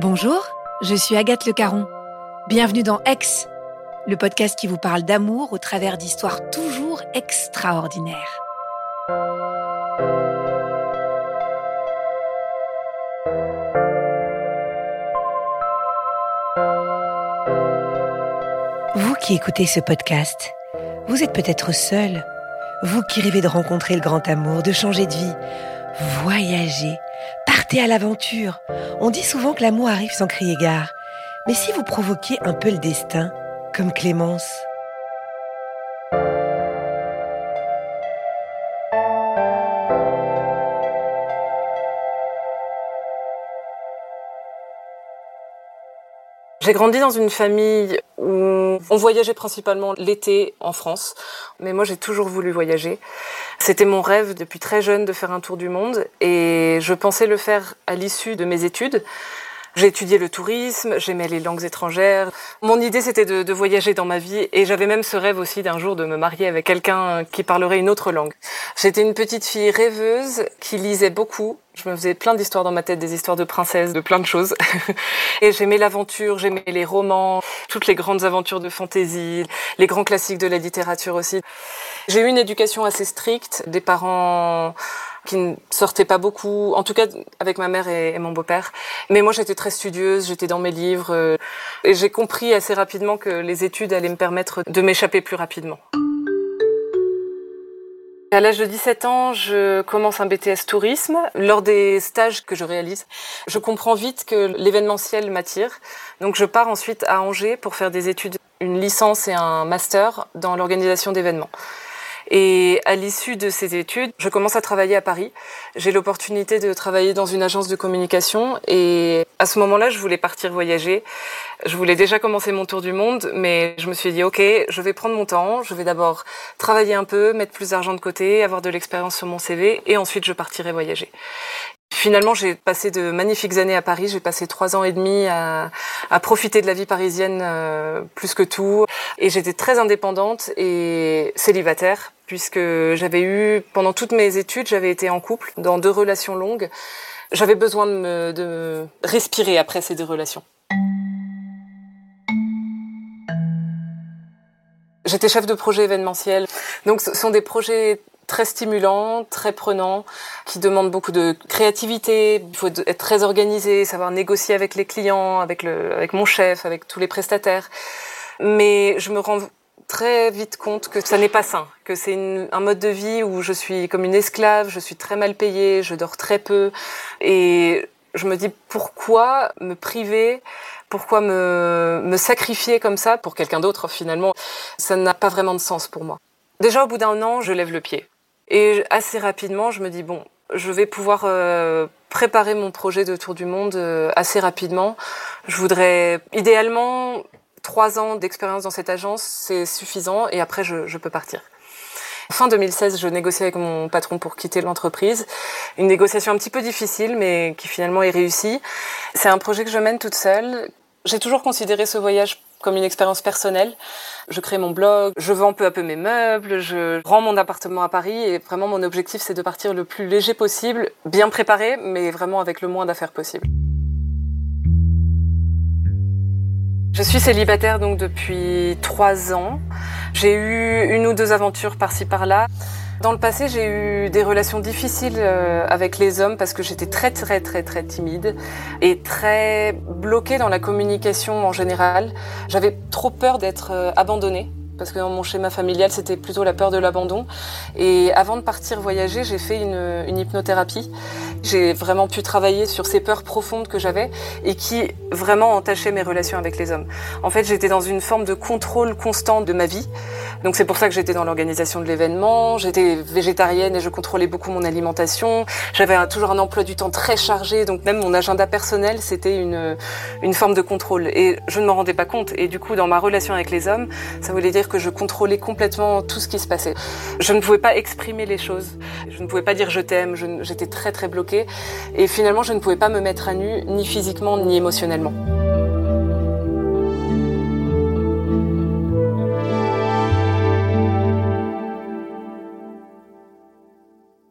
Bonjour, je suis Agathe Le Caron. Bienvenue dans Ex, le podcast qui vous parle d'amour au travers d'histoires toujours extraordinaires. Vous qui écoutez ce podcast, vous êtes peut-être seul. Vous qui rêvez de rencontrer le grand amour, de changer de vie, voyager, partez à l'aventure. On dit souvent que l'amour arrive sans crier gare. Mais si vous provoquiez un peu le destin, comme Clémence? J'ai grandi dans une famille où on voyageait principalement l'été en France, mais moi j'ai toujours voulu voyager. C'était mon rêve depuis très jeune de faire un tour du monde et je pensais le faire à l'issue de mes études. J'ai étudié le tourisme, j'aimais les langues étrangères. Mon idée, c'était de, de, voyager dans ma vie et j'avais même ce rêve aussi d'un jour de me marier avec quelqu'un qui parlerait une autre langue. J'étais une petite fille rêveuse qui lisait beaucoup. Je me faisais plein d'histoires dans ma tête, des histoires de princesses, de plein de choses. et j'aimais l'aventure, j'aimais les romans, toutes les grandes aventures de fantaisie, les grands classiques de la littérature aussi. J'ai eu une éducation assez stricte, des parents qui ne sortaient pas beaucoup, en tout cas avec ma mère et, mon beau-père. Mais moi, j'étais très studieuse, j'étais dans mes livres, euh, et j'ai compris assez rapidement que les études allaient me permettre de m'échapper plus rapidement. À l'âge de 17 ans, je commence un BTS tourisme. Lors des stages que je réalise, je comprends vite que l'événementiel m'attire. Donc je pars ensuite à Angers pour faire des études, une licence et un master dans l'organisation d'événements. Et à l'issue de ces études, je commence à travailler à Paris. J'ai l'opportunité de travailler dans une agence de communication et à ce moment-là, je voulais partir voyager. Je voulais déjà commencer mon tour du monde, mais je me suis dit, OK, je vais prendre mon temps. Je vais d'abord travailler un peu, mettre plus d'argent de côté, avoir de l'expérience sur mon CV et ensuite je partirai voyager. Finalement, j'ai passé de magnifiques années à Paris. J'ai passé trois ans et demi à, profiter de la vie parisienne euh, plus que tout. Et j'étais très indépendante et célibataire puisque j'avais eu, pendant toutes mes études, j'avais été en couple dans deux relations longues. J'avais besoin de, me, de respirer après ces deux relations. J'étais chef de projet événementiel. Donc ce sont des projets très stimulants, très prenants, qui demandent beaucoup de créativité. Il faut être très organisé, savoir négocier avec les clients, avec, le, avec mon chef, avec tous les prestataires. Mais je me rends très vite compte que ça n'est pas sain, que c'est un mode de vie où je suis comme une esclave, je suis très mal payée, je dors très peu. Et je me dis pourquoi me priver? Pourquoi me, me sacrifier comme ça pour quelqu'un d'autre finalement? Ça n'a pas vraiment de sens pour moi. Déjà au bout d'un an, je lève le pied. Et assez rapidement, je me dis, bon, je vais pouvoir euh, préparer mon projet de tour du monde euh, assez rapidement. Je voudrais, idéalement, trois ans d'expérience dans cette agence, c'est suffisant, et après, je, je peux partir. Fin 2016, je négocie avec mon patron pour quitter l'entreprise. Une négociation un petit peu difficile, mais qui finalement est réussie. C'est un projet que je mène toute seule. J'ai toujours considéré ce voyage comme une expérience personnelle. Je crée mon blog, je vends peu à peu mes meubles, je rends mon appartement à Paris et vraiment mon objectif c'est de partir le plus léger possible, bien préparé, mais vraiment avec le moins d'affaires possible. Je suis célibataire donc depuis trois ans. J'ai eu une ou deux aventures par-ci par-là. Dans le passé, j'ai eu des relations difficiles euh, avec les hommes parce que j'étais très très très très timide et très bloquée dans la communication en général. J'avais trop peur d'être euh, abandonnée parce que dans mon schéma familial, c'était plutôt la peur de l'abandon. Et avant de partir voyager, j'ai fait une, une hypnothérapie. J'ai vraiment pu travailler sur ces peurs profondes que j'avais et qui vraiment entachaient mes relations avec les hommes. En fait, j'étais dans une forme de contrôle constant de ma vie. Donc c'est pour ça que j'étais dans l'organisation de l'événement. J'étais végétarienne et je contrôlais beaucoup mon alimentation. J'avais toujours un emploi du temps très chargé, donc même mon agenda personnel, c'était une, une forme de contrôle. Et je ne m'en rendais pas compte. Et du coup, dans ma relation avec les hommes, ça voulait dire que je contrôlais complètement tout ce qui se passait. Je ne pouvais pas exprimer les choses. Je ne pouvais pas dire je t'aime. J'étais très très bloquée. Et finalement, je ne pouvais pas me mettre à nu, ni physiquement, ni émotionnellement.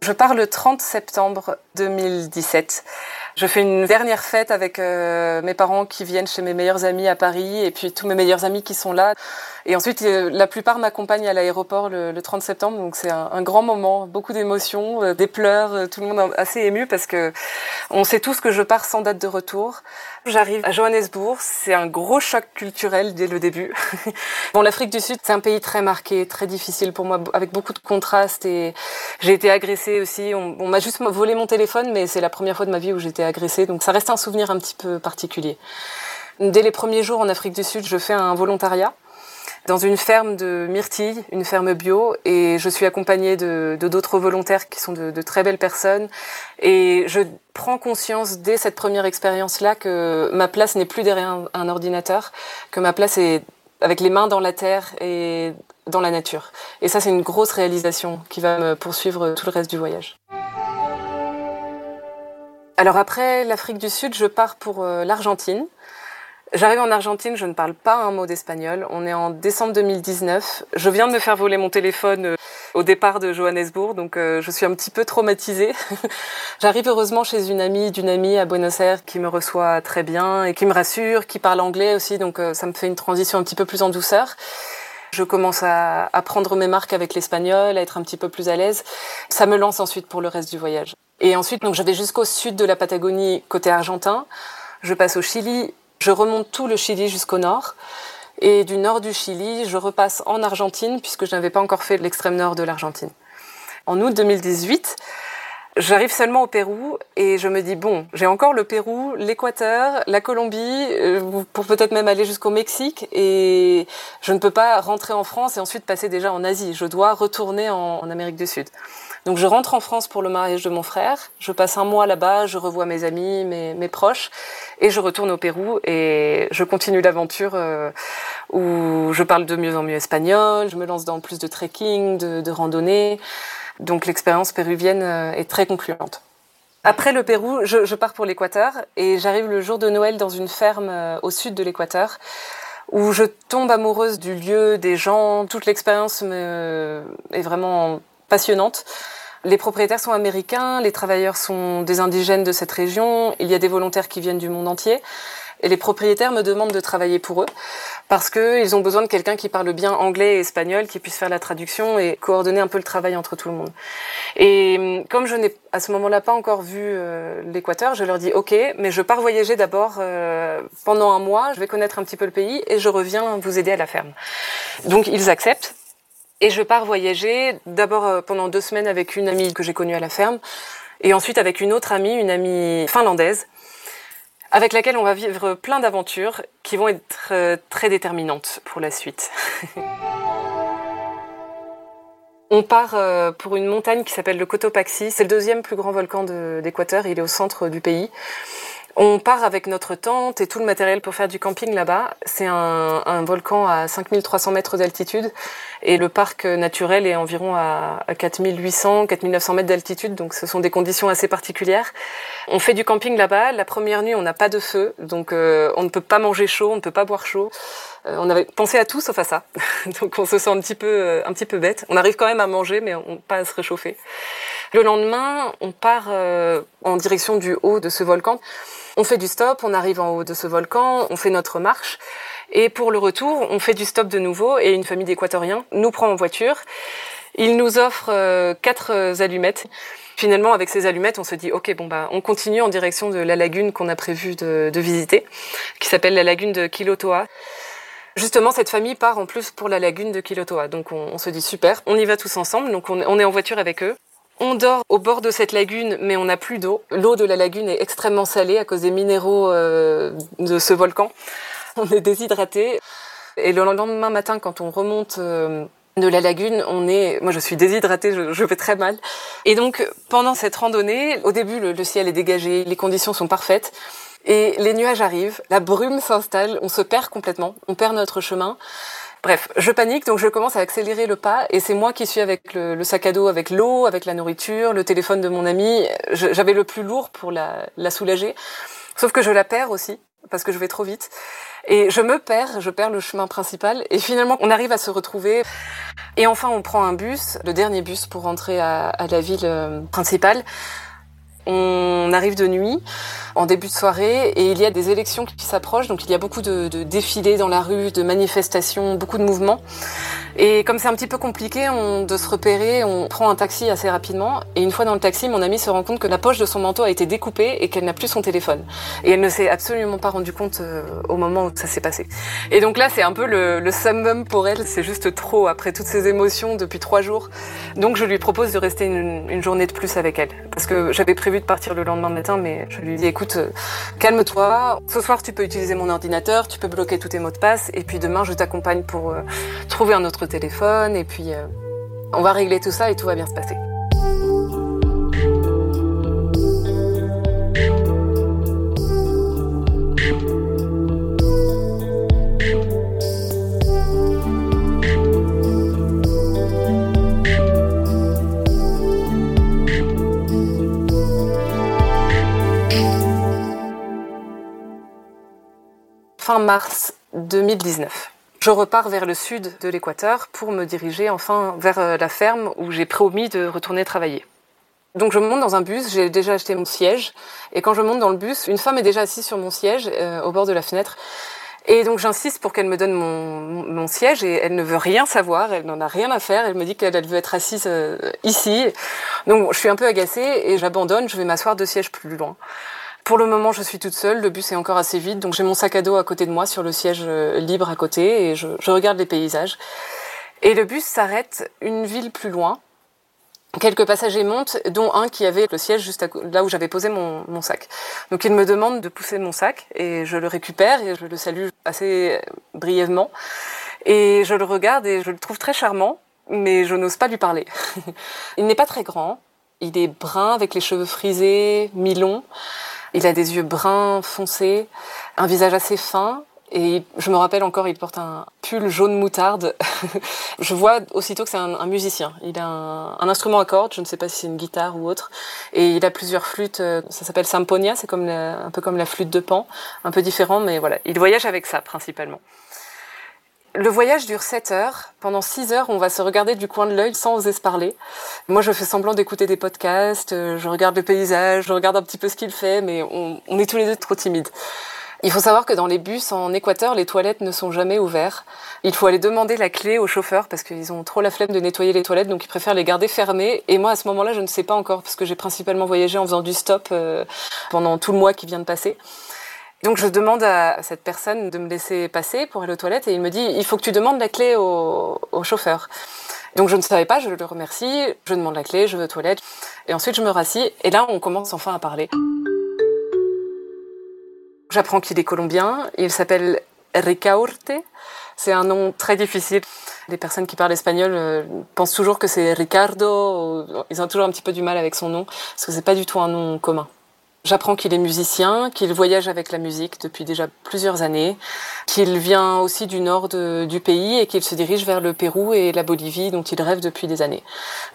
Je pars le 30 septembre 2017. Je fais une dernière fête avec euh, mes parents qui viennent chez mes meilleurs amis à Paris et puis tous mes meilleurs amis qui sont là. Et ensuite, euh, la plupart m'accompagnent à l'aéroport le, le, 30 septembre, donc c'est un, grand moment, beaucoup d'émotions, euh, des pleurs, euh, tout le monde assez ému parce que on sait tous que je pars sans date de retour. J'arrive à Johannesburg, c'est un gros choc culturel dès le début. bon, l'Afrique du Sud, c'est un pays très marqué, très difficile pour moi, avec beaucoup de contrastes et j'ai été agressée aussi. On, on m'a juste volé mon téléphone, mais c'est la première fois de ma vie où j'ai été agressée, donc ça reste un souvenir un petit peu particulier. Dès les premiers jours en Afrique du Sud, je fais un volontariat dans une ferme de myrtilles, une ferme bio, et je suis accompagnée de d'autres volontaires qui sont de, très belles personnes. Et je prends conscience dès cette première expérience-là que ma place n'est plus derrière un, un, ordinateur, que ma place est avec les mains dans la terre et dans la nature. Et ça, c'est une grosse réalisation qui va me poursuivre tout le reste du voyage. Alors après l'Afrique du Sud, je pars pour euh, l'Argentine. J'arrive en Argentine, je ne parle pas un mot d'espagnol. On est en décembre 2019. Je viens de me faire voler mon téléphone euh, au départ de Johannesburg, donc euh, je suis un petit peu traumatisée. J'arrive heureusement chez une amie d'une amie à Buenos Aires qui me reçoit très bien et qui me rassure, qui parle anglais aussi, donc euh, ça me fait une transition un petit peu plus en douceur. Je commence à, prendre mes marques avec l'espagnol, à être un petit peu plus à l'aise. Ça me lance ensuite pour le reste du voyage. Et ensuite, donc, je vais jusqu'au sud de la Patagonie, côté argentin. Je passe au Chili, je remonte tout le Chili jusqu'au nord. Et du nord du Chili, je repasse en Argentine, puisque je n'avais pas encore fait l'extrême nord de l'Argentine. En août 2018, j'arrive seulement au Pérou et je me dis, bon, j'ai encore le Pérou, l'Équateur, la Colombie, euh, pour peut-être même aller jusqu'au Mexique. Et je ne peux pas rentrer en France et ensuite passer déjà en Asie. Je dois retourner en, en Amérique du Sud. Donc je rentre en France pour le mariage de mon frère, je passe un mois là-bas, je revois mes amis, mes, mes, proches, et je retourne au Pérou et je continue l'aventure euh, où je parle de mieux en mieux espagnol, je me lance dans plus de trekking, de, de randonnée. Donc l'expérience péruvienne euh, est très concluante. Après le Pérou, je, je pars pour l'Équateur et j'arrive le jour de Noël dans une ferme euh, au sud de l'Équateur où je tombe amoureuse du lieu, des gens, toute l'expérience est vraiment passionnante. Les propriétaires sont américains, les travailleurs sont des indigènes de cette région, il y a des volontaires qui viennent du monde entier. Et les propriétaires me demandent de travailler pour eux parce qu'ils ont besoin de quelqu'un qui parle bien anglais et espagnol, qui puisse faire la traduction et coordonner un peu le travail entre tout le monde. Et comme je n'ai à ce moment-là pas encore vu euh, l'Équateur, je leur dis OK, mais je pars voyager d'abord euh, pendant un mois, je vais connaître un petit peu le pays et je reviens vous aider à la ferme. Donc ils acceptent. Et je pars voyager d'abord pendant deux semaines avec une amie que j'ai connue à la ferme et ensuite avec une autre amie, une amie finlandaise, avec laquelle on va vivre plein d'aventures qui vont être très déterminantes pour la suite. on part pour une montagne qui s'appelle le Cotopaxi. C'est le deuxième plus grand volcan d'Équateur. Il est au centre du pays. On part avec notre tente et tout le matériel pour faire du camping là-bas. C'est un, un, volcan à 5300 mètres d'altitude et le parc naturel est environ à, à 4800, 4900 mètres d'altitude, donc ce sont des conditions assez particulières. On fait du camping là-bas. La première nuit, on n'a pas de feu, donc euh, on ne peut pas manger chaud, on ne peut pas boire chaud. Euh, on avait pensé à tout sauf à ça, donc on se sent un petit peu, euh, un petit peu bête. On arrive quand même à manger, mais on, pas à se réchauffer. Le lendemain, on part en direction du haut de ce volcan. On fait du stop, on arrive en haut de ce volcan, on fait notre marche. Et pour le retour, on fait du stop de nouveau et une famille d'équatoriens nous prend en voiture. Ils nous offrent euh, quatre allumettes. Finalement, avec ces allumettes, on se dit, ok, bon bah, on continue en direction de la lagune qu'on a prévu de, de visiter, qui s'appelle la lagune de Kilotoa. Justement, cette famille part en plus pour la lagune de Kilotoa. Donc on, se dit super, on y va tous ensemble. Donc on, est en voiture avec eux. On dort au bord de cette lagune, mais on n'a plus d'eau. L'eau de la lagune est extrêmement salée à cause des minéraux euh, de ce volcan. On est déshydraté. Et le lendemain matin, quand on remonte euh, de la lagune, on est, moi je suis déshydratée, je, vais très mal. Et donc pendant cette randonnée, au début le, ciel est dégagé, les conditions sont parfaites. Et les nuages arrivent, la brume s'installe, on se perd complètement, on perd notre chemin. Bref, je panique, donc je commence à accélérer le pas, et c'est moi qui suis avec le, sac à dos, avec l'eau, avec la nourriture, le téléphone de mon ami. J'avais le plus lourd pour la, la soulager, sauf que je la perds aussi parce que je vais trop vite. Et je me perds, je perds le chemin principal. Et finalement, on arrive à se retrouver. Et enfin, on prend un bus, le dernier bus pour rentrer à, à la ville euh, principale. On arrive de nuit, en début de soirée, et il y a des élections qui s'approchent, donc il y a beaucoup de, défilés dans la rue, de manifestations, beaucoup de mouvements. Et comme c'est un petit peu compliqué on, de se repérer, on prend un taxi assez rapidement. Et une fois dans le taxi, mon amie se rend compte que la poche de son manteau a été découpée et qu'elle n'a plus son téléphone. Et elle ne s'est absolument pas rendue compte euh, au moment où ça s'est passé. Et donc là, c'est un peu le, le summum pour elle. C'est juste trop après toutes ces émotions depuis trois jours. Donc je lui propose de rester une, une journée de plus avec elle. Parce que j'avais prévu de partir le lendemain matin, mais je lui dis écoute, euh, calme-toi. Ce soir, tu peux utiliser mon ordinateur, tu peux bloquer tous tes mots de passe, et puis demain, je t'accompagne pour euh, trouver un autre téléphone, et puis euh, on va régler tout ça et tout va bien se passer. Fin mars 2019. Je repars vers le sud de l'Équateur pour me diriger enfin vers euh, la ferme où j'ai promis de retourner travailler. Donc je monte dans un bus, j'ai déjà acheté mon siège, et quand je monte dans le bus, une femme est déjà assise sur mon siège euh, au bord de la fenêtre. Et donc j'insiste pour qu'elle me donne mon, siège et elle ne veut rien savoir, elle n'en a rien à faire, elle me dit qu'elle veut être assise euh, ici. Donc je suis un peu agacée et j'abandonne, je vais m'asseoir deux sièges plus loin. Pour le moment, je suis toute seule. Le bus est encore assez vide, donc j'ai mon sac à dos à côté de moi sur le siège euh, libre à côté et je, regarde les paysages. Et le bus s'arrête une ville plus loin. Quelques passagers montent, dont un qui avait le siège juste là où j'avais posé mon, sac. Donc il me demande de pousser mon sac et je le récupère et je le salue assez brièvement. Et je le regarde et je le trouve très charmant, mais je n'ose pas lui parler. il n'est pas très grand, il est brun avec les cheveux frisés, mi-longs. Il a des yeux bruns foncés, un visage assez fin. Et je me rappelle encore, il porte un pull jaune moutarde. je vois aussitôt que c'est un, musicien. Il a un, instrument à cordes, je ne sais pas si c'est une guitare ou autre. Et il a plusieurs flûtes. Euh, ça s'appelle samponia, c'est comme un peu comme la flûte de Pan, un peu différent, mais voilà. Il voyage avec ça principalement. Le voyage dure 7 heures. Pendant 6 heures, on va se regarder du coin de l'œil sans oser se parler. Moi, je fais semblant d'écouter des podcasts, euh, je regarde le paysage, je regarde un petit peu ce qu'il fait, mais on, est tous les deux trop timides. Il faut savoir que dans les bus en Équateur, les toilettes ne sont jamais ouvertes. Il faut aller demander la clé au chauffeur parce qu'ils ont trop la flemme de nettoyer les toilettes, donc ils préfèrent les garder fermées. Et moi, à ce moment-là, je ne sais pas encore parce que j'ai principalement voyagé en faisant du stop euh, pendant tout le mois qui vient de passer. Donc je demande à cette personne de me laisser passer pour aller aux toilettes et il me dit il faut que tu demandes la clé au, chauffeur. Donc je ne savais pas, je le remercie, je demande la clé, je vais aux toilettes et ensuite je me rassis et là on commence enfin à parler. J'apprends qu'il est colombien, il s'appelle Ricaurte, c'est un nom très difficile. Les personnes qui parlent espagnol euh, pensent toujours que c'est Ricardo, ils ont toujours un petit peu du mal avec son nom parce que c'est pas du tout un nom commun. J'apprends qu'il est musicien, qu'il voyage avec la musique depuis déjà plusieurs années, qu'il vient aussi du nord du pays et qu'il se dirige vers le Pérou et la Bolivie dont il rêve depuis des années.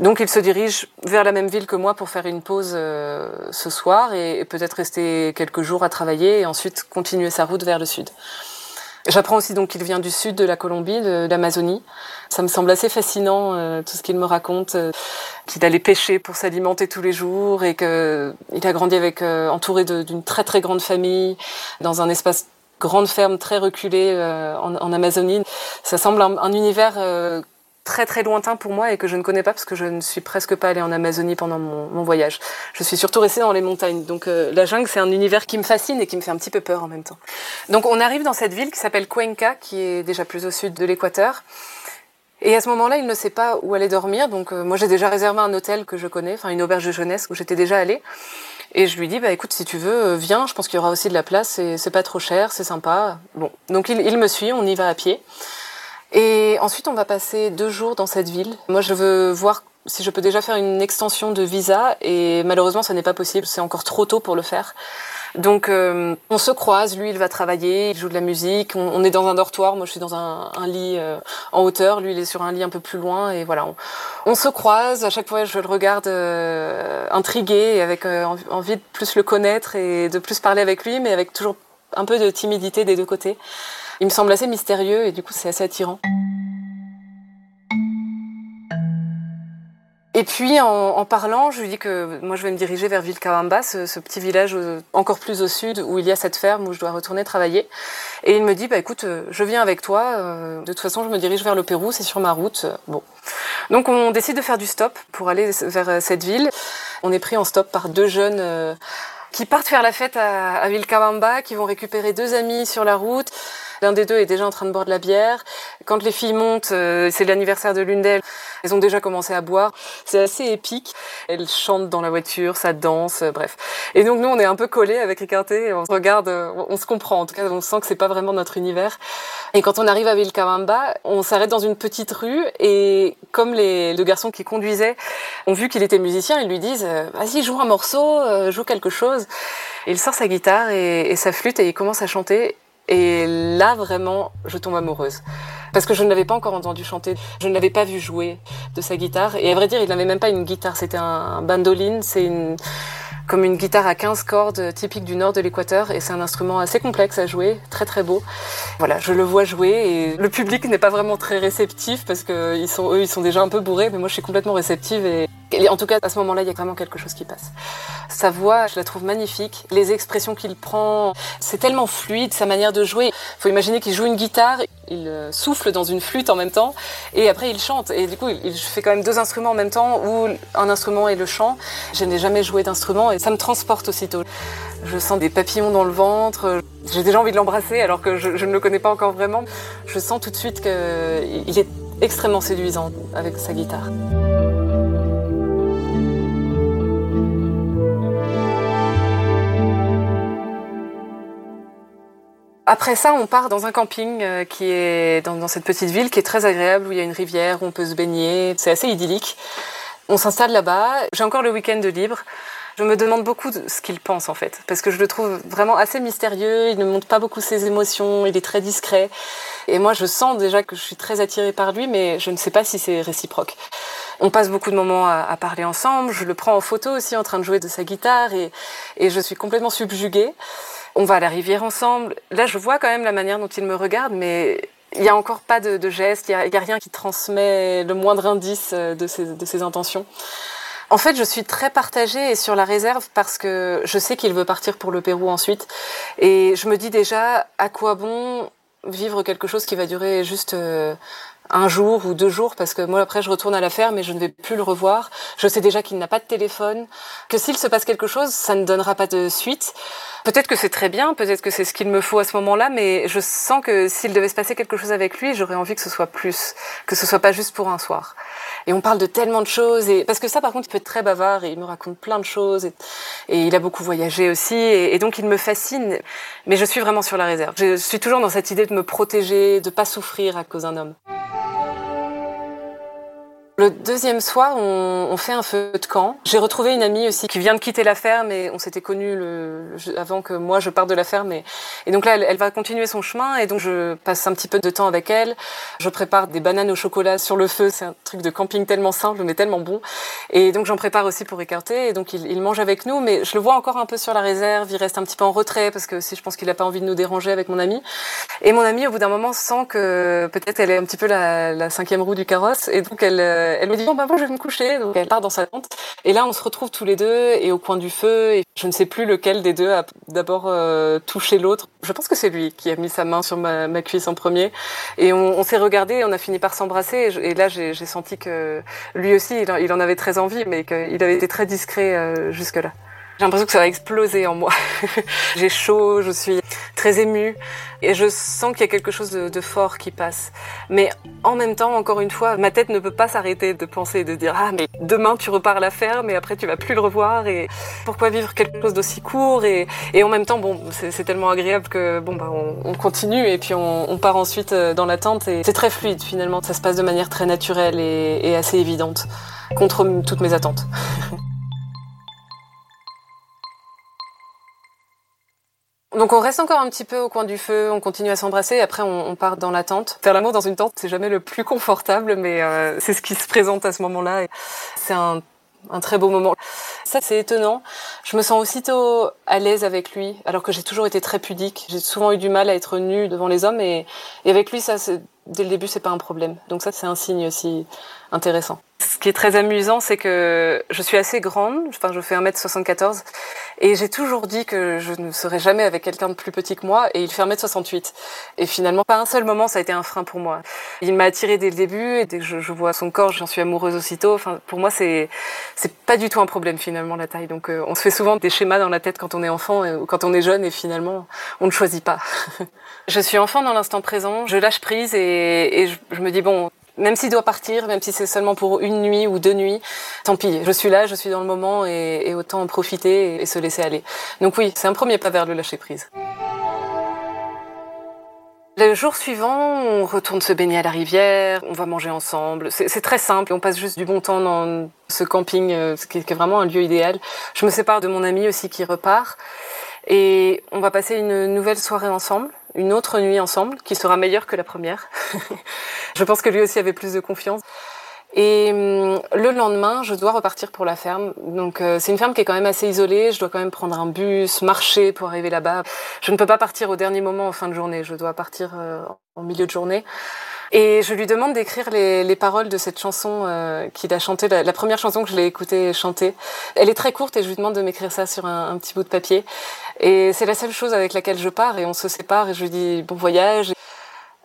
Donc il se dirige vers la même ville que moi pour faire une pause euh, ce soir et peut-être rester quelques jours à travailler et ensuite continuer sa route vers le sud. J'apprends aussi donc qu'il vient du sud de la Colombie, de l'Amazonie. Ça me semble assez fascinant euh, tout ce qu'il me raconte, euh, qu'il allait pêcher pour s'alimenter tous les jours et qu'il a grandi avec euh, entouré d'une très très grande famille dans un espace grande ferme très reculé en, en, Amazonie. Ça semble un, un univers très très lointain pour moi et que je ne connais pas parce que je ne suis presque pas allée en Amazonie pendant mon, voyage. Je suis surtout restée dans les montagnes. Donc euh, la jungle, c'est un univers qui me fascine et qui me fait un petit peu peur en même temps. Donc on arrive dans cette ville qui s'appelle Cuenca, qui est déjà plus au sud de l'équateur. Et à ce moment-là, il ne sait pas où aller dormir. Donc euh, moi, j'ai déjà réservé un hôtel que je connais, enfin une auberge de jeunesse où j'étais déjà allée. Et je lui dis, bah écoute, si tu veux, euh, viens. Je pense qu'il y aura aussi de la place. C'est pas trop cher, c'est sympa. Bon, donc il, il me suit. On y va à pied. Et ensuite, on va passer deux jours dans cette ville. Moi, je veux voir si je peux déjà faire une extension de visa et malheureusement, ça n'est pas possible. C'est encore trop tôt pour le faire. Donc, euh, on se croise. Lui, il va travailler, il joue de la musique. On, est dans un dortoir. Moi, je suis dans un, lit euh, en hauteur. Lui, il est sur un lit un peu plus loin. Et voilà, on, on se croise. À chaque fois, je le regarde euh, intrigué et avec envie de plus le connaître et de plus parler avec lui, mais avec toujours un peu de timidité des deux côtés il me semble assez mystérieux et du coup c'est assez attirant. Et puis en, parlant, je lui dis que moi je vais me diriger vers Vilcabamba, ce, ce, petit village encore plus au sud où il y a cette ferme où je dois retourner travailler. Et il me dit bah écoute, euh, je viens avec toi. Euh, de toute façon, je me dirige vers le Pérou, c'est sur ma route. Bon, donc on décide de faire du stop pour aller vers cette ville. On est pris en stop par deux jeunes qui partent faire la fête à, à Vilcabamba, qui vont récupérer deux amis sur la route. L'un des deux est déjà en train de boire de la bière. Quand les filles montent, euh, c'est l'anniversaire de l'une d'elles. Elles ont déjà commencé à boire. C'est assez épique. Elles chantent dans la voiture, ça danse, euh, bref. Et donc nous, on est un peu collés avec Ricarté. On se regarde, euh, on se comprend. En tout cas, on sent que c'est pas vraiment notre univers. Et quand on arrive à Vilcabamba, on s'arrête dans une petite rue et comme les deux garçons qui conduisaient ont vu qu'il était musicien, ils lui disent "Vas-y, joue un morceau, joue quelque chose." Et il sort sa guitare et sa flûte et il commence à chanter. Et là, vraiment, je tombe amoureuse. Parce que je ne l'avais pas encore entendu chanter. Je ne l'avais pas vu jouer de sa guitare. Et à vrai dire, il n'avait même pas une guitare. C'était un bandoline. C'est une, comme une guitare à 15 cordes typique du nord de l'Équateur et c'est un instrument assez complexe à jouer, très très beau. Voilà, je le vois jouer et le public n'est pas vraiment très réceptif parce que ils sont eux ils sont déjà un peu bourrés mais moi je suis complètement réceptive et en tout cas à ce moment-là il y a vraiment quelque chose qui passe. Sa voix, je la trouve magnifique, les expressions qu'il prend, c'est tellement fluide sa manière de jouer. Faut imaginer qu'il joue une guitare, il euh, souffle dans une flûte en même temps et après il chante et du coup il fait quand même deux instruments en même temps ou un instrument et le chant. Je n'ai jamais joué d'instrument et ça me transporte aussitôt. Je sens des papillons dans le ventre, j'ai déjà envie de l'embrasser alors que je, ne le connais pas encore vraiment. Je sens tout de suite qu'il est extrêmement séduisant avec sa guitare. Après ça, on part dans un camping euh, qui est dans, dans, cette petite ville qui est très agréable, où il y a une rivière, où on peut se baigner. C'est assez idyllique. On s'installe là-bas. J'ai encore le week-end de libre. Je me demande beaucoup ce qu'il pense en fait, parce que je le trouve vraiment assez mystérieux. Il ne montre pas beaucoup ses émotions, il est très discret. Et moi, je sens déjà que je suis très attirée par lui, mais je ne sais pas si c'est réciproque. On passe beaucoup de moments à, parler ensemble. Je le prends en photo aussi en train de jouer de sa guitare et, et je suis complètement subjuguée. On va à la rivière ensemble. Là, je vois quand même la manière dont il me regarde, mais il n'y a encore pas de, geste, il n'y a, rien qui transmet le moindre indice de ses, de ses intentions. En fait, je suis très partagée et sur la réserve parce que je sais qu'il veut partir pour le Pérou ensuite. Et je me dis déjà, à quoi bon vivre quelque chose qui va durer juste euh, un jour ou deux jours parce que moi après je retourne à la ferme je ne vais plus le revoir. Je sais déjà qu'il n'a pas de téléphone, que s'il se passe quelque chose, ça ne donnera pas de suite. Peut-être que c'est très bien, peut-être que c'est ce qu'il me faut à ce moment-là, mais je sens que s'il devait se passer quelque chose avec lui, j'aurais envie que ce soit plus, que ce soit pas juste pour un soir. Et on parle de tellement de choses, et parce que ça, par contre, il peut être très bavard et il me raconte plein de choses, et, il a beaucoup voyagé aussi, et, et, donc il me fascine. Mais je suis vraiment sur la réserve. Je suis toujours dans cette idée de me protéger, de pas souffrir à cause d'un homme. Le deuxième soir, on, on, fait un feu de camp. J'ai retrouvé une amie aussi qui vient de quitter la ferme et on s'était connus le, avant que moi je parte de la ferme. Et, et donc là, elle, elle, va continuer son chemin et donc je passe un petit peu de temps avec elle. Je prépare des bananes au chocolat sur le feu. C'est un truc de camping tellement simple mais tellement bon. Et donc j'en prépare aussi pour écarter. Et donc il, il, mange avec nous, mais je le vois encore un peu sur la réserve. Il reste un petit peu en retrait parce que si je pense qu'il n'a pas envie de nous déranger avec mon ami. Et mon ami, au bout d'un moment, sent que peut-être elle est un petit peu la, la cinquième roue du carrosse et donc elle euh, elle me dit bon bah bon je vais me coucher. Donc elle part dans sa tente. Et là on se retrouve tous les deux et au coin du feu. Et je ne sais plus lequel des deux a d'abord euh, touché l'autre. Je pense que c'est lui qui a mis sa main sur ma, ma cuisse en premier. Et on, on s'est regardé, on a fini par s'embrasser. Et, et, là j'ai senti que lui aussi il en, il en, avait très envie, mais qu'il avait été très discret euh, jusque là. J'ai l'impression que ça va exploser en moi. J'ai chaud, je suis très émue et je sens qu'il y a quelque chose de, de, fort qui passe. Mais en même temps, encore une fois, ma tête ne peut pas s'arrêter de penser, de dire ah mais demain tu repars à la ferme et après tu vas plus le revoir et pourquoi vivre quelque chose d'aussi court et, et en même temps bon c'est tellement agréable que bon bah on, on continue et puis on, on, part ensuite euh, dans l'attente et c'est très fluide finalement. Ça se passe de manière très naturelle et, et assez évidente contre toutes mes attentes. Donc on reste encore un petit peu au coin du feu, on continue à s'embrasser, et après on, on, part dans la tente. Faire l'amour dans une tente, c'est jamais le plus confortable, mais euh, c'est ce qui se présente à ce moment-là. C'est un, un, très beau moment. Ça c'est étonnant. Je me sens aussitôt à l'aise avec lui, alors que j'ai toujours été très pudique. J'ai souvent eu du mal à être nue devant les hommes, et, et avec lui, ça, dès le début, c'est pas un problème. Donc ça, c'est un signe aussi intéressant. Ce qui est très amusant, c'est que je suis assez grande, enfin je fais 1m74, et j'ai toujours dit que je ne serais jamais avec quelqu'un de plus petit que moi, et il fait 1m68. Et finalement, pas un seul moment, ça a été un frein pour moi. Il m'a attiré dès le début, et dès que je, vois son corps, j'en suis amoureuse aussitôt. Enfin, pour moi, c'est c'est pas du tout un problème finalement la taille. Donc euh, on se fait souvent des schémas dans la tête quand on est enfant ou quand on est jeune, et finalement, on ne choisit pas. je suis enfant dans l'instant présent, je lâche prise, et, je me dis bon, même s'il doit partir, même si c'est seulement pour une nuit ou deux nuits, tant pis. Je suis là, je suis dans le moment et, autant en profiter et, et, se laisser aller. Donc oui, c'est un premier pas vers le lâcher prise. Le jour suivant, on retourne se baigner à la rivière, on va manger ensemble. C'est très simple, on passe juste du bon temps dans ce camping, euh, qui est vraiment un lieu idéal. Je me sépare de mon ami aussi qui repart. Et on va passer une nouvelle soirée ensemble, une autre nuit ensemble, qui sera meilleure que la première. je pense que lui aussi avait plus de confiance. Et hum, le lendemain, je dois repartir pour la ferme. Donc euh, c'est une ferme qui est quand même assez isolée. Je dois quand même prendre un bus, marcher pour arriver là-bas. Je ne peux pas partir au dernier moment en fin de journée. Je dois partir euh, en milieu de journée. Et je lui demande d'écrire les, les, paroles de cette chanson euh, qu'il a chantée, la, première chanson que je l'ai écoutée chanter. Elle est très courte et je lui demande de m'écrire ça sur un, petit bout de papier. Et c'est la seule chose avec laquelle je pars et on se sépare et je lui dis bon voyage.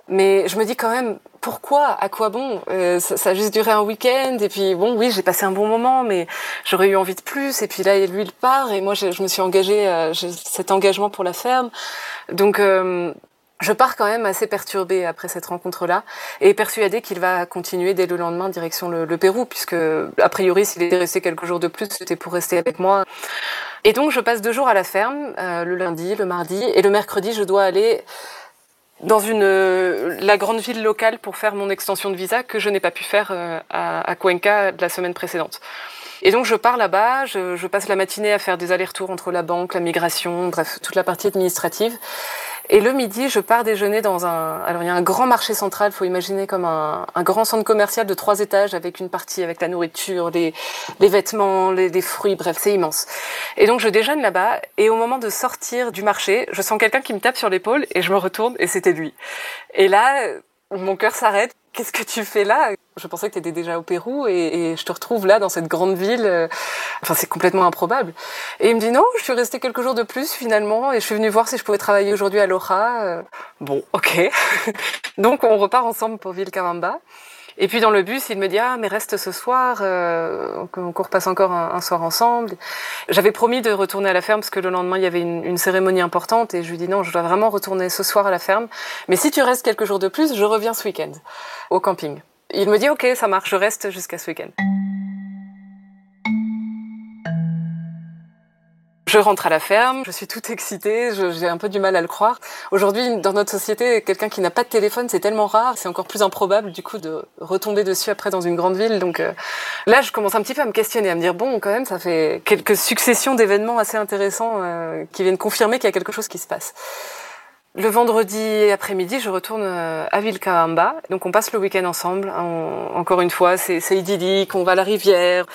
Mais je me dis quand même, pourquoi? À quoi bon? Euh, ça, ça, a juste duré un week-end et puis bon, oui, j'ai passé un bon moment, mais j'aurais eu envie de plus. Et puis là, lui, il part et moi, je, me suis engagée, euh, cet engagement pour la ferme. Donc, euh, je pars quand même assez perturbée après cette rencontre-là et persuadée qu'il va continuer dès le lendemain direction le, Pérou, puisque a priori, s'il était resté quelques jours de plus, c'était pour rester avec moi. Et donc, je passe deux jours à la ferme, euh, le lundi, le mardi, et le mercredi, je dois aller dans une la grande ville locale pour faire mon extension de visa que je n'ai pas pu faire euh, à, à Cuenca de la semaine précédente. Et donc je pars là-bas, je, je, passe la matinée à faire des allers-retours entre la banque, la migration, bref, toute la partie administrative. Et le midi, je pars déjeuner dans un. Alors il y a un grand marché central, faut imaginer comme un, un grand centre commercial de trois étages avec une partie avec la nourriture, les, les vêtements, les, les fruits, bref, c'est immense. Et donc je déjeune là-bas et au moment de sortir du marché, je sens quelqu'un qui me tape sur l'épaule et je me retourne et c'était lui. Et là, mon cœur s'arrête. Qu'est-ce que tu fais là? Je pensais que tu étais déjà au Pérou et, et, je te retrouve là dans cette grande ville. Enfin, c'est complètement improbable. Et il me dit non, je suis restée quelques jours de plus finalement et je suis venue voir si je pouvais travailler aujourd'hui à Loja. Bon, ok. Donc on repart ensemble pour Vilcaramba. Et puis dans le bus, il me dit ah mais reste ce soir, euh, on repasse encore un, un soir ensemble. J'avais promis de retourner à la ferme parce que le lendemain il y avait une, une, cérémonie importante et je lui dis non, je dois vraiment retourner ce soir à la ferme. Mais si tu restes quelques jours de plus, je reviens ce week-end au camping. Il me dit ok, ça marche, je reste jusqu'à ce week-end. Je rentre à la ferme, je suis toute excitée, j'ai un peu du mal à le croire. Aujourd'hui, dans notre société, quelqu'un qui n'a pas de téléphone, c'est tellement rare, c'est encore plus improbable du coup de retomber dessus après dans une grande ville. Donc euh, là, je commence un petit peu à me questionner, à me dire bon, quand même, ça fait quelques successions d'événements assez intéressants euh, qui viennent confirmer qu'il y a quelque chose qui se passe. Le vendredi après-midi, je retourne euh, à Vilcabamba. Donc on passe le week-end ensemble. On, encore une fois, c'est idyllique, on va à la rivière.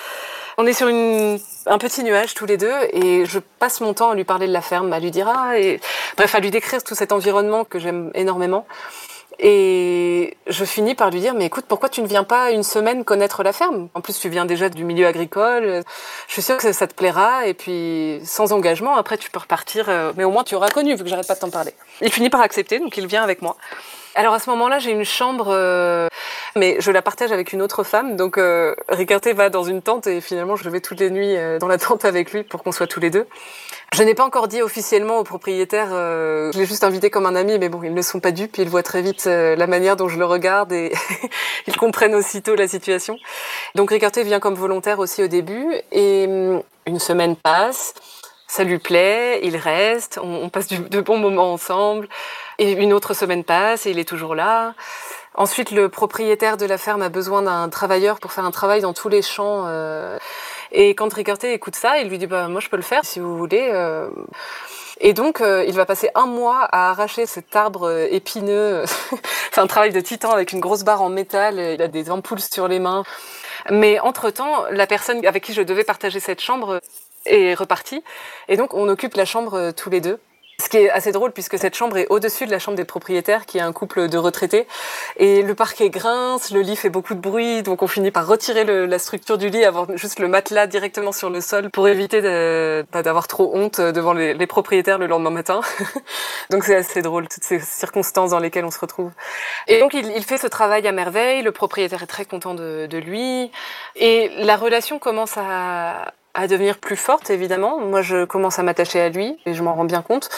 On est sur un petit nuage tous les deux et je passe mon temps à lui parler de la ferme, à lui dire ah et bref à lui décrire tout cet environnement que j'aime énormément. Et je finis par lui dire, mais écoute, pourquoi tu ne viens pas une semaine connaître la ferme? En plus, tu viens déjà du milieu agricole. Je suis sûre que ça te plaira. Et puis, sans engagement, après, tu peux repartir. Euh, mais au moins, tu auras connu, vu que j'arrête pas de t'en parler. Il finit par accepter, donc il vient avec moi. Alors à ce moment-là, j'ai une chambre, euh, mais je la partage avec une autre femme. Donc euh, va dans une tente et finalement je vais toutes les nuits euh, dans la tente avec lui pour qu'on soit tous les deux. Je n'ai pas encore dit officiellement aux propriétaires, euh, je l'ai juste invité comme un ami, mais bon, ils ne sont pas dupes, ils voient très vite la manière dont je le regarde et ils comprennent aussitôt la situation. Donc Ricarté vient comme volontaire aussi au début et hum, une semaine passe ça lui plaît, il reste, on, passe de bons moments ensemble. Et une autre semaine passe et il est toujours là. Ensuite, le propriétaire de la ferme a besoin d'un travailleur pour faire un travail dans tous les champs. Euh. et quand Ricarté écoute ça, il lui dit bah moi je peux le faire si vous voulez. Euh. Et donc, euh, il va passer un mois à arracher cet arbre épineux. C'est un travail de titan avec une grosse barre en métal. Il a des ampoules sur les mains. Mais entre-temps, la personne avec qui je devais partager cette chambre est repartie. Et donc, on occupe la chambre tous les deux. Ce qui est assez drôle puisque cette chambre est au-dessus de la chambre des propriétaires qui est un couple de retraités et le parquet grince, le lit fait beaucoup de bruit donc on finit par retirer le, la structure du lit, avoir juste le matelas directement sur le sol pour éviter d'avoir trop honte devant les, les, propriétaires le lendemain matin. donc c'est assez drôle toutes ces circonstances dans lesquelles on se retrouve. Et donc il, il fait ce travail à merveille, le propriétaire est très content de, de lui et la relation commence à, à devenir plus forte, évidemment. Moi, je commence à m'attacher à lui et je m'en rends bien compte.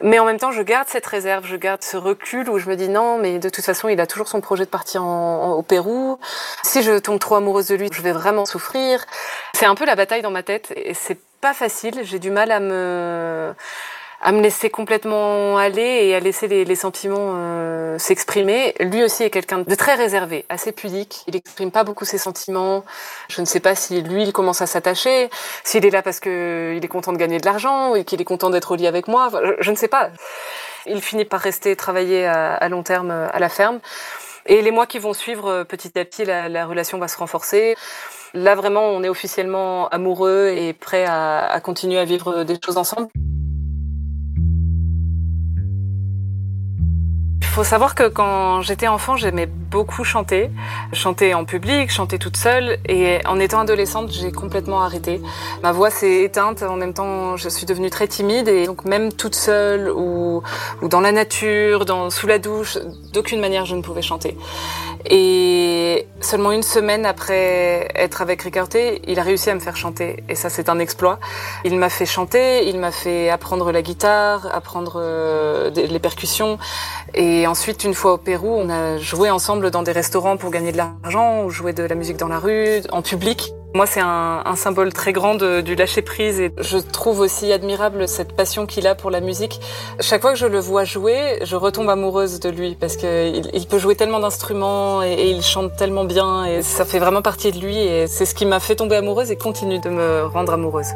Mais en même temps, je garde cette réserve, je garde ce recul où je me dis non, mais de toute façon, il a toujours son projet de partir en, au Pérou. Si je tombe trop amoureuse de lui, je vais vraiment souffrir. C'est un peu la bataille dans ma tête et c'est pas facile. J'ai du mal à me à me laisser complètement aller et à laisser les, les sentiments euh, s'exprimer. Lui aussi est quelqu'un de très réservé, assez pudique. Il exprime pas beaucoup ses sentiments. Je ne sais pas si lui, il commence à s'attacher, s'il est là parce que il est content de gagner de l'argent et qu'il est content d'être au lit avec moi. je, ne sais pas. Il finit par rester travailler à, à long terme à la ferme. Et les mois qui vont suivre, petit à petit, la, la relation va se renforcer. Là, vraiment, on est officiellement amoureux et prêt à, à continuer à vivre des choses ensemble. Faut savoir que quand j'étais enfant, j'aimais beaucoup chanter. Chanter en public, chanter toute seule. Et en étant adolescente, j'ai complètement arrêté. Ma voix s'est éteinte. En même temps, je suis devenue très timide. Et donc, même toute seule ou, dans la nature, sous la douche, d'aucune manière, je ne pouvais chanter. Et seulement une semaine après être avec Ricarté, il a réussi à me faire chanter. Et ça, c'est un exploit. Il m'a fait chanter, il m'a fait apprendre la guitare, apprendre euh, les percussions. Et ensuite, une fois au Pérou, on a joué ensemble dans des restaurants pour gagner de l'argent, ou jouer de la musique dans la rue, en public. Moi, c'est un, symbole très grand du lâcher prise et je trouve aussi admirable cette passion qu'il a pour la musique. Chaque fois que je le vois jouer, je retombe amoureuse de lui parce qu'il il peut jouer tellement d'instruments et, et, il chante tellement bien et ça fait vraiment partie de lui et c'est ce qui m'a fait tomber amoureuse et continue de me rendre amoureuse.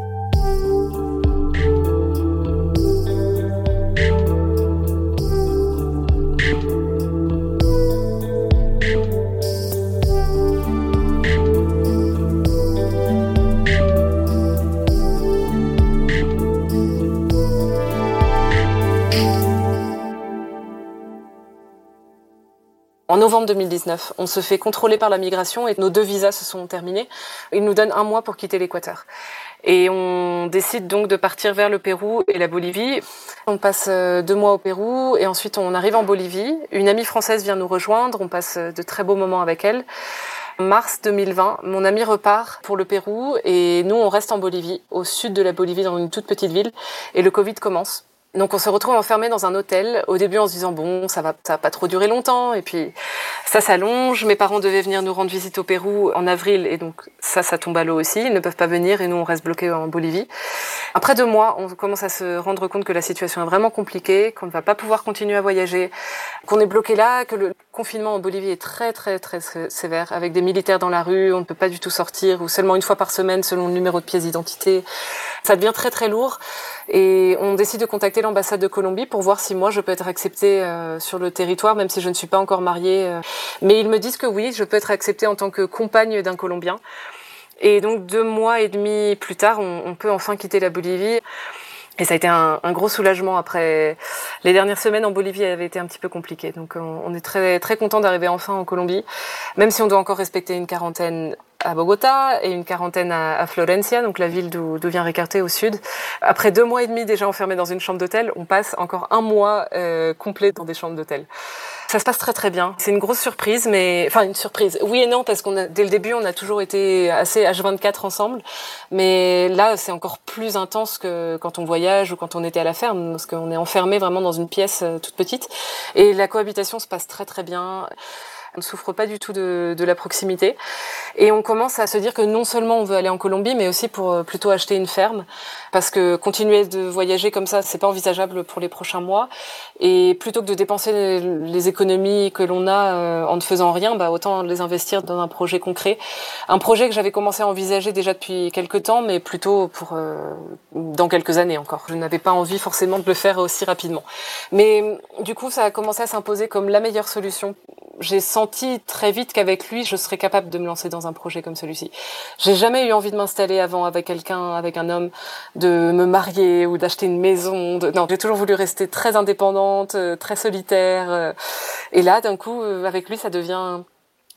Novembre 2019, on se fait contrôler par la migration et nos deux visas se sont terminés. Ils nous donnent un mois pour quitter l'Équateur. Et on décide donc de partir vers le Pérou et la Bolivie. On passe euh, deux mois au Pérou et ensuite on arrive en Bolivie. Une amie française vient nous rejoindre. On passe de très beaux moments avec elle. Mars 2020, mon ami repart pour le Pérou et nous on reste en Bolivie, au sud de la Bolivie, dans une toute petite ville. Et le Covid commence. Donc on se retrouve enfermé dans un hôtel. Au début, en se disant bon, ça va, ça va pas trop durer longtemps. Et puis ça s'allonge. Mes parents devaient venir nous rendre visite au Pérou en avril, et donc ça, ça tombe à l'eau aussi. Ils ne peuvent pas venir, et nous on reste bloqués en Bolivie. Après deux mois, on commence à se rendre compte que la situation est vraiment compliquée, qu'on ne va pas pouvoir continuer à voyager, qu'on est bloqué là, que le confinement en Bolivie est très très très sévère, avec des militaires dans la rue, on ne peut pas du tout sortir, ou seulement une fois par semaine selon le numéro de pièce d'identité. Ça devient très très lourd. Et on décide de contacter l'ambassade de Colombie pour voir si moi je peux être acceptée euh, sur le territoire, même si je ne suis pas encore mariée. Euh. Mais ils me disent que oui, je peux être acceptée en tant que compagne d'un Colombien. Et donc deux mois et demi plus tard, on, on peut enfin quitter la Bolivie. Et ça a été un, un, gros soulagement après Les dernières semaines en Bolivie avaient été un petit peu compliquées, donc on est très très content d'arriver enfin en Colombie, même si on doit encore respecter une quarantaine à Bogota et une quarantaine à, Florencia, donc la ville d'où vient Ricarte au sud. Après deux mois et demi déjà enfermé dans une chambre d'hôtel, on passe encore un mois euh, complet dans des chambres d'hôtel. Ça se passe très très bien. C'est une grosse surprise, mais enfin une surprise. Oui et non parce qu'on a dès le début on a toujours été assez H24 ensemble, mais là c'est encore plus intense que quand on voyage ou quand on était à la ferme parce qu'on est enfermé vraiment dans une pièce euh, toute petite et la cohabitation se passe très très bien. Ne souffre pas du tout de, de, la proximité. Et on commence à se dire que non seulement on veut aller en Colombie, mais aussi pour euh, plutôt acheter une ferme. Parce que continuer de voyager comme ça, c'est pas envisageable pour les prochains mois. Et plutôt que de dépenser les, économies que l'on a euh, en ne faisant rien, bah, autant les investir dans un projet concret. Un projet que j'avais commencé à envisager déjà depuis quelques temps, mais plutôt pour euh, dans quelques années encore. Je n'avais pas envie forcément de le faire aussi rapidement. Mais du coup, ça a commencé à s'imposer comme la meilleure solution j'ai senti très vite qu'avec lui, je serais capable de me lancer dans un projet comme celui-ci. J'ai jamais eu envie de m'installer avant avec quelqu'un, avec un homme, de me marier ou d'acheter une maison. Non, j'ai toujours voulu rester très indépendante, euh, très solitaire. Euh. Et là, d'un coup, euh, avec lui, ça devient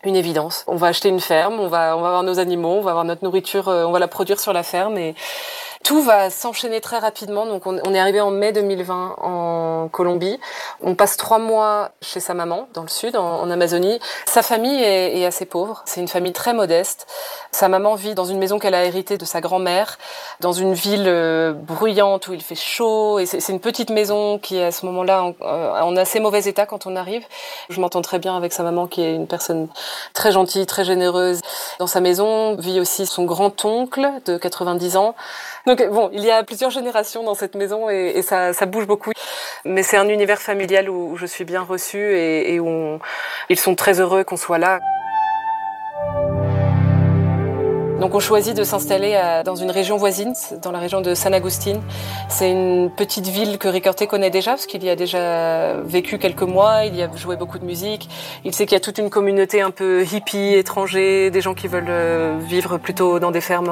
une évidence. On va acheter une ferme, on va, on va avoir nos animaux, on va avoir notre nourriture, on va la produire sur la ferme et tout va s'enchaîner très rapidement. Donc, on, est arrivé en mai 2020 en Colombie. On passe trois mois chez sa maman dans le sud, en, Amazonie. Sa famille est, assez pauvre. C'est une famille très modeste. Sa maman vit dans une maison qu'elle a héritée de sa grand-mère, dans une ville euh, bruyante où il fait chaud. Et c'est une petite maison qui est à ce moment-là en, euh, en, assez mauvais état quand on arrive. Je m'entends très bien avec sa maman qui est une personne très gentille, très généreuse. Dans sa maison vit aussi son grand-oncle de 90 ans. Donc bon, il y a plusieurs générations dans cette maison et, ça, bouge beaucoup. Mais c'est un univers familial où, je suis bien reçue et où ils sont très heureux qu'on soit là. Donc on choisit de s'installer dans une région voisine, dans la région de San Agustin. C'est une petite ville que Ricorté connaît déjà parce qu'il y a déjà vécu quelques mois, il y a joué beaucoup de musique. Il sait qu'il y a toute une communauté un peu hippie, étranger, des gens qui veulent euh, vivre plutôt dans des fermes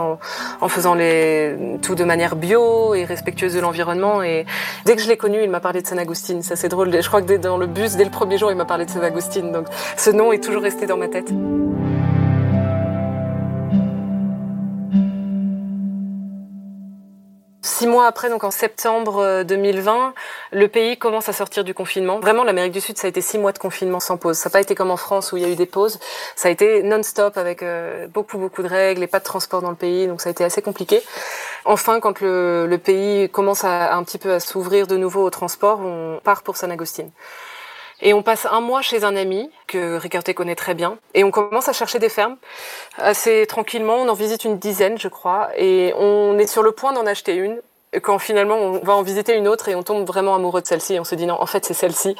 en, faisant les, tout de manière bio et respectueuse de l'environnement. Et dès que je l'ai connu, il m'a parlé de San Agustin. Ça c'est drôle. Je crois que dans le bus, dès le premier jour, il m'a parlé de San Agustin. Donc ce nom est toujours resté dans ma tête. Six mois après, donc en septembre 2020, euh, le pays commence à sortir du confinement. Vraiment, l'Amérique du Sud, ça a été six mois de confinement sans pause. Ça n'a pas été comme en France où il y a eu des pauses. Ça a été non-stop avec euh, beaucoup, beaucoup de règles et pas de transport dans le pays. Donc ça a été assez compliqué. Enfin, quand le, pays commence à, un petit peu à s'ouvrir de nouveau au transport, on part pour San Agustin. Et on passe un mois chez un ami que Ricarté connaît très bien. Et on commence à chercher des fermes assez tranquillement. On en visite une dizaine, je crois. Et on est sur le point d'en acheter une. Quand finalement on va en visiter une autre et on tombe vraiment amoureux de celle-ci et on se dit non en fait c'est celle-ci.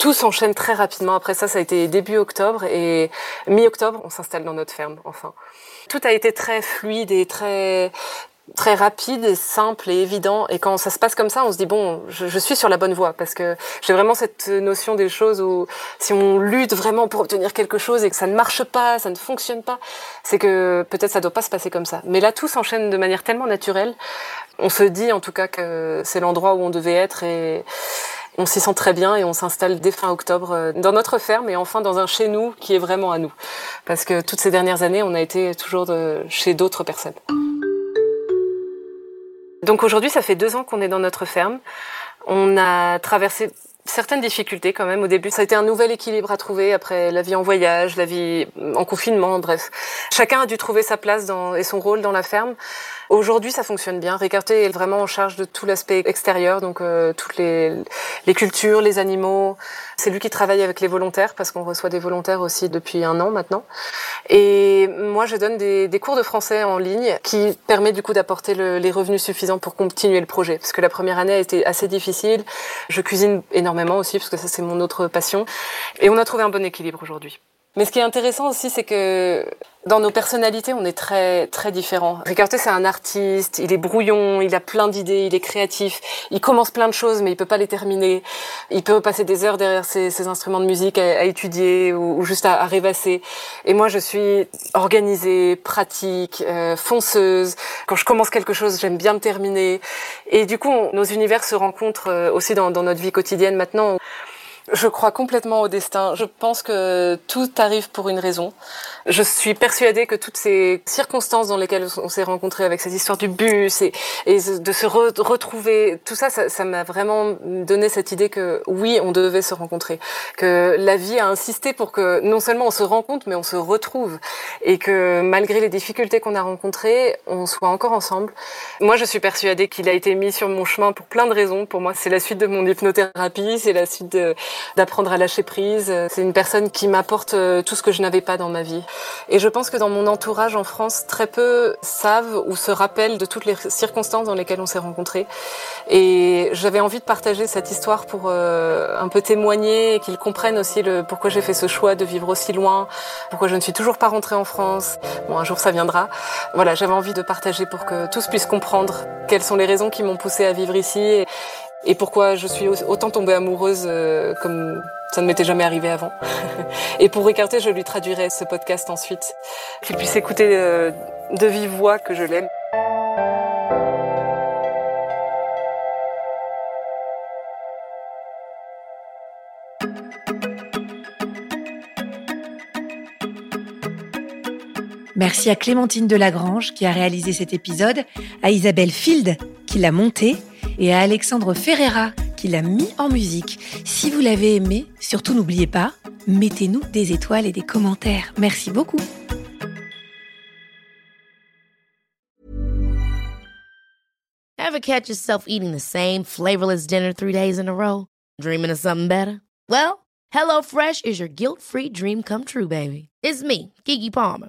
Tout s'enchaîne très rapidement. Après ça ça a été début octobre et mi-octobre on s'installe dans notre ferme enfin. Tout a été très fluide et très très rapide, simple et évident. Et quand ça se passe comme ça, on se dit bon, je, suis sur la bonne voie parce que j'ai vraiment cette notion des choses où si on lutte vraiment pour obtenir quelque chose et que ça ne marche pas, ça ne fonctionne pas, c'est que peut-être ça doit pas se passer comme ça. Mais là, tout s'enchaîne de manière tellement naturelle. On se dit en tout cas que c'est l'endroit où on devait être et on s'y sent très bien et on s'installe dès fin octobre euh, dans notre ferme et enfin dans un chez nous qui est vraiment à nous. Parce que toutes ces dernières années, on a été toujours de, chez d'autres personnes. Donc aujourd'hui, ça fait deux ans qu'on est dans notre ferme. On a traversé certaines difficultés quand même au début. Ça a été un nouvel équilibre à trouver après la vie en voyage, la vie en confinement, bref. Chacun a dû trouver sa place dans, et son rôle dans la ferme. Aujourd'hui, ça fonctionne bien. Ricarté est vraiment en charge de tout l'aspect extérieur, donc euh, toutes les, les cultures, les animaux. C'est lui qui travaille avec les volontaires parce qu'on reçoit des volontaires aussi depuis un an maintenant. Et moi, je donne des, des cours de français en ligne qui permet du coup d'apporter le, les revenus suffisants pour continuer le projet. Parce que la première année a été assez difficile. Je cuisine énormément aussi parce que ça c'est mon autre passion. Et on a trouvé un bon équilibre aujourd'hui. Mais ce qui est intéressant aussi, c'est que dans nos personnalités, on est très très différents. Ricardo, c'est un artiste, il est brouillon, il a plein d'idées, il est créatif, il commence plein de choses, mais il peut pas les terminer. Il peut passer des heures derrière ses, instruments de musique à, étudier ou, juste à, rêvasser. Et moi, je suis organisée, pratique, euh, fonceuse. Quand je commence quelque chose, j'aime bien le terminer. Et du coup, nos univers se rencontrent euh, aussi dans, dans notre vie quotidienne maintenant. Je crois complètement au destin. Je pense que tout arrive pour une raison. Je suis persuadée que toutes ces circonstances dans lesquelles on s'est rencontrés avec cette histoire du bus et, de se retrouver, tout ça, ça m'a vraiment donné cette idée que oui, on devait se rencontrer. Que la vie a insisté pour que non seulement on se rencontre, mais on se retrouve. Et que malgré les difficultés qu'on a rencontrées, on soit encore ensemble. Moi, je suis persuadée qu'il a été mis sur mon chemin pour plein de raisons. Pour moi, c'est la suite de mon hypnothérapie, c'est la suite de d'apprendre à lâcher prise. C'est une personne qui m'apporte euh, tout ce que je n'avais pas dans ma vie. Et je pense que dans mon entourage en France, très peu savent ou se rappellent de toutes les circonstances dans lesquelles on s'est rencontrés. Et j'avais envie de partager cette histoire pour euh, un peu témoigner et qu'ils comprennent aussi le pourquoi j'ai fait ce choix de vivre aussi loin, pourquoi je ne suis toujours pas rentrée en France. Bon, un jour ça viendra. Voilà, j'avais envie de partager pour que tous puissent comprendre quelles sont les raisons qui m'ont poussée à vivre ici. Et pourquoi je suis autant tombée amoureuse euh, comme ça ne m'était jamais arrivé avant. et pour Ricardo, je lui traduirai ce podcast ensuite, qu'il puisse écouter euh, de vive voix que je l'aime. Merci à Clémentine Delagrange qui a réalisé cet épisode, à Isabelle Field qui l'a monté et à Alexandre Ferreira qui l'a mis en musique. Si vous l'avez aimé, surtout n'oubliez pas, mettez-nous des étoiles et des commentaires. Merci beaucoup. Ever catch yourself eating the same flavorless dinner three days in a row? Dreaming of something better? Well, HelloFresh is your guilt-free dream come true, baby. It's me, Kiki Palmer.